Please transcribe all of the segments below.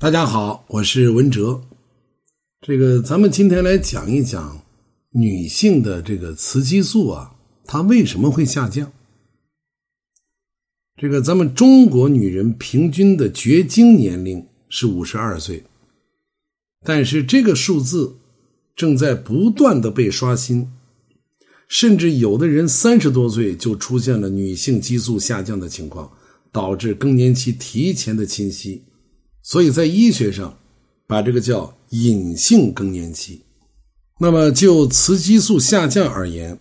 大家好，我是文哲。这个，咱们今天来讲一讲女性的这个雌激素啊，它为什么会下降？这个，咱们中国女人平均的绝经年龄是五十二岁，但是这个数字正在不断的被刷新，甚至有的人三十多岁就出现了女性激素下降的情况，导致更年期提前的侵袭。所以在医学上，把这个叫隐性更年期。那么就雌激素下降而言，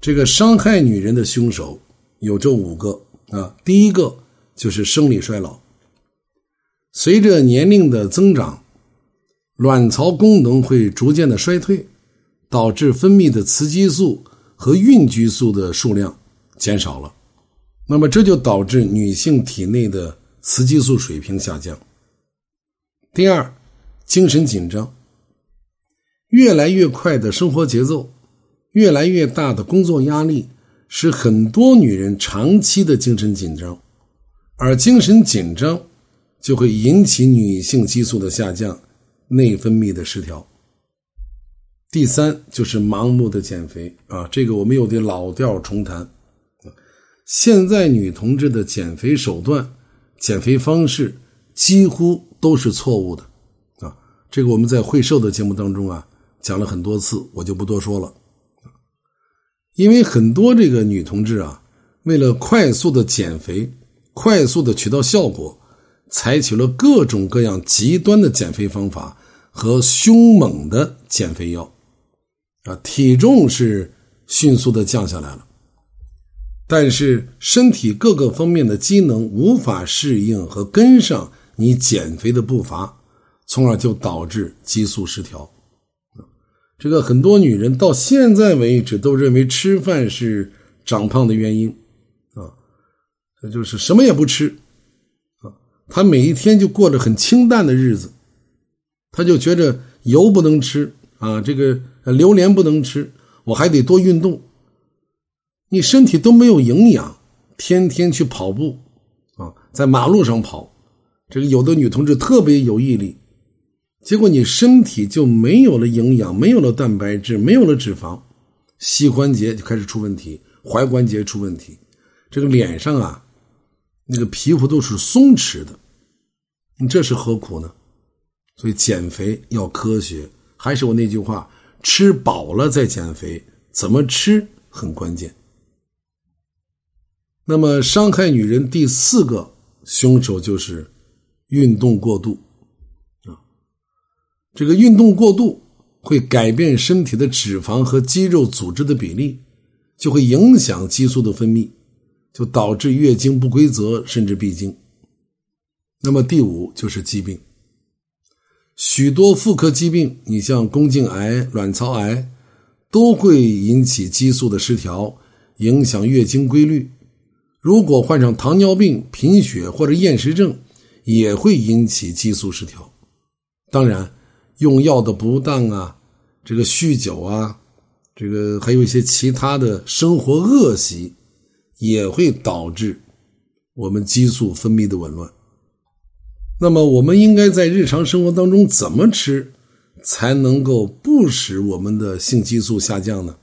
这个伤害女人的凶手有这五个啊。第一个就是生理衰老，随着年龄的增长，卵巢功能会逐渐的衰退，导致分泌的雌激素和孕激素的数量减少了。那么这就导致女性体内的雌激素水平下降。第二，精神紧张，越来越快的生活节奏，越来越大的工作压力，使很多女人长期的精神紧张，而精神紧张就会引起女性激素的下降，内分泌的失调。第三就是盲目的减肥啊，这个我们又得老调重弹。现在女同志的减肥手段、减肥方式几乎。都是错误的，啊，这个我们在会瘦的节目当中啊讲了很多次，我就不多说了。因为很多这个女同志啊，为了快速的减肥，快速的取到效果，采取了各种各样极端的减肥方法和凶猛的减肥药，啊，体重是迅速的降下来了，但是身体各个方面的机能无法适应和跟上。你减肥的步伐，从而就导致激素失调。这个很多女人到现在为止都认为吃饭是长胖的原因啊，这就是什么也不吃啊，她每一天就过着很清淡的日子，她就觉着油不能吃啊，这个榴莲不能吃，我还得多运动。你身体都没有营养，天天去跑步啊，在马路上跑。这个有的女同志特别有毅力，结果你身体就没有了营养，没有了蛋白质，没有了脂肪，膝关节就开始出问题，踝关节出问题，这个脸上啊，那个皮肤都是松弛的，你这是何苦呢？所以减肥要科学，还是我那句话，吃饱了再减肥，怎么吃很关键。那么伤害女人第四个凶手就是。运动过度，啊，这个运动过度会改变身体的脂肪和肌肉组织的比例，就会影响激素的分泌，就导致月经不规则，甚至闭经。那么第五就是疾病，许多妇科疾病，你像宫颈癌、卵巢癌，都会引起激素的失调，影响月经规律。如果患上糖尿病、贫血或者厌食症，也会引起激素失调，当然，用药的不当啊，这个酗酒啊，这个还有一些其他的生活恶习，也会导致我们激素分泌的紊乱。那么，我们应该在日常生活当中怎么吃，才能够不使我们的性激素下降呢？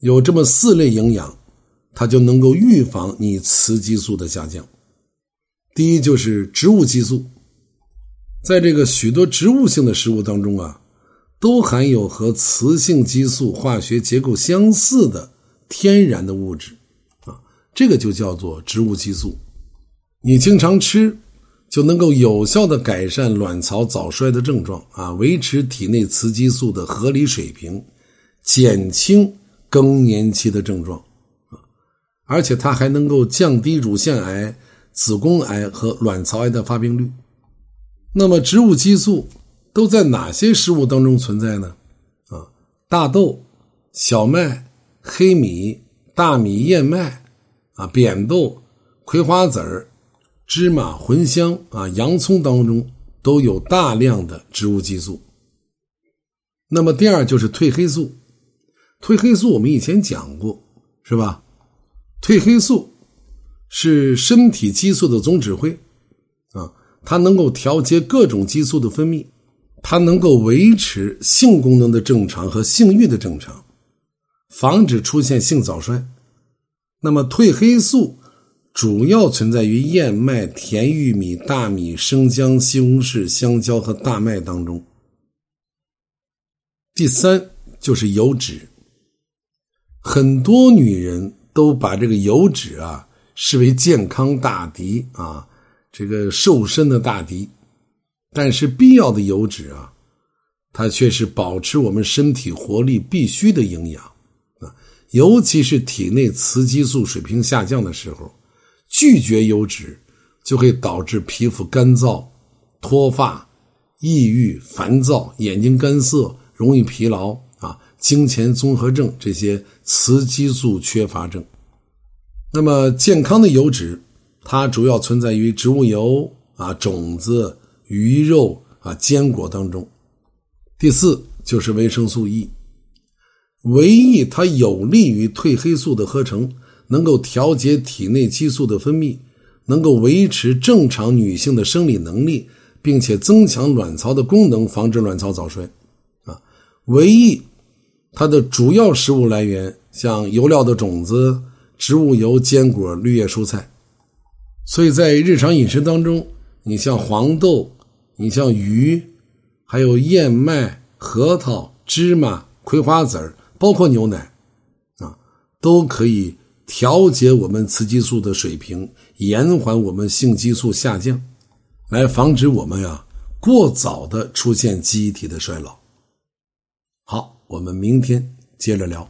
有这么四类营养，它就能够预防你雌激素的下降。第一就是植物激素，在这个许多植物性的食物当中啊，都含有和雌性激素化学结构相似的天然的物质，啊，这个就叫做植物激素。你经常吃，就能够有效的改善卵巢早衰的症状啊，维持体内雌激素的合理水平，减轻更年期的症状啊，而且它还能够降低乳腺癌。子宫癌和卵巢癌的发病率。那么，植物激素都在哪些食物当中存在呢？啊，大豆、小麦、黑米、大米、燕麦，啊，扁豆、葵花籽儿、芝麻、茴香啊，洋葱当中都有大量的植物激素。那么，第二就是褪黑素。褪黑素我们以前讲过，是吧？褪黑素。是身体激素的总指挥，啊，它能够调节各种激素的分泌，它能够维持性功能的正常和性欲的正常，防止出现性早衰。那么褪黑素主要存在于燕麦、甜玉米、大米、生姜、西红柿、香蕉和大麦当中。第三就是油脂，很多女人都把这个油脂啊视为健康大敌啊，这个瘦身的大敌。但是必要的油脂啊，它却是保持我们身体活力必须的营养啊。尤其是体内雌激素水平下降的时候，拒绝油脂就会导致皮肤干燥、脱发、抑郁、烦躁、眼睛干涩。容易疲劳啊，经前综合症这些雌激素缺乏症。那么健康的油脂，它主要存在于植物油啊、种子、鱼肉啊、坚果当中。第四就是维生素 E，维 E 它有利于褪黑素的合成，能够调节体内激素的分泌，能够维持正常女性的生理能力，并且增强卵巢的功能，防止卵巢早衰。啊维 E，它的主要食物来源像油料的种子、植物油、坚果、绿叶蔬菜，所以在日常饮食当中，你像黄豆、你像鱼，还有燕麦、核桃、芝麻、葵花籽，包括牛奶，啊，都可以调节我们雌激素的水平，延缓我们性激素下降，来防止我们呀过早的出现机体的衰老。好，我们明天接着聊。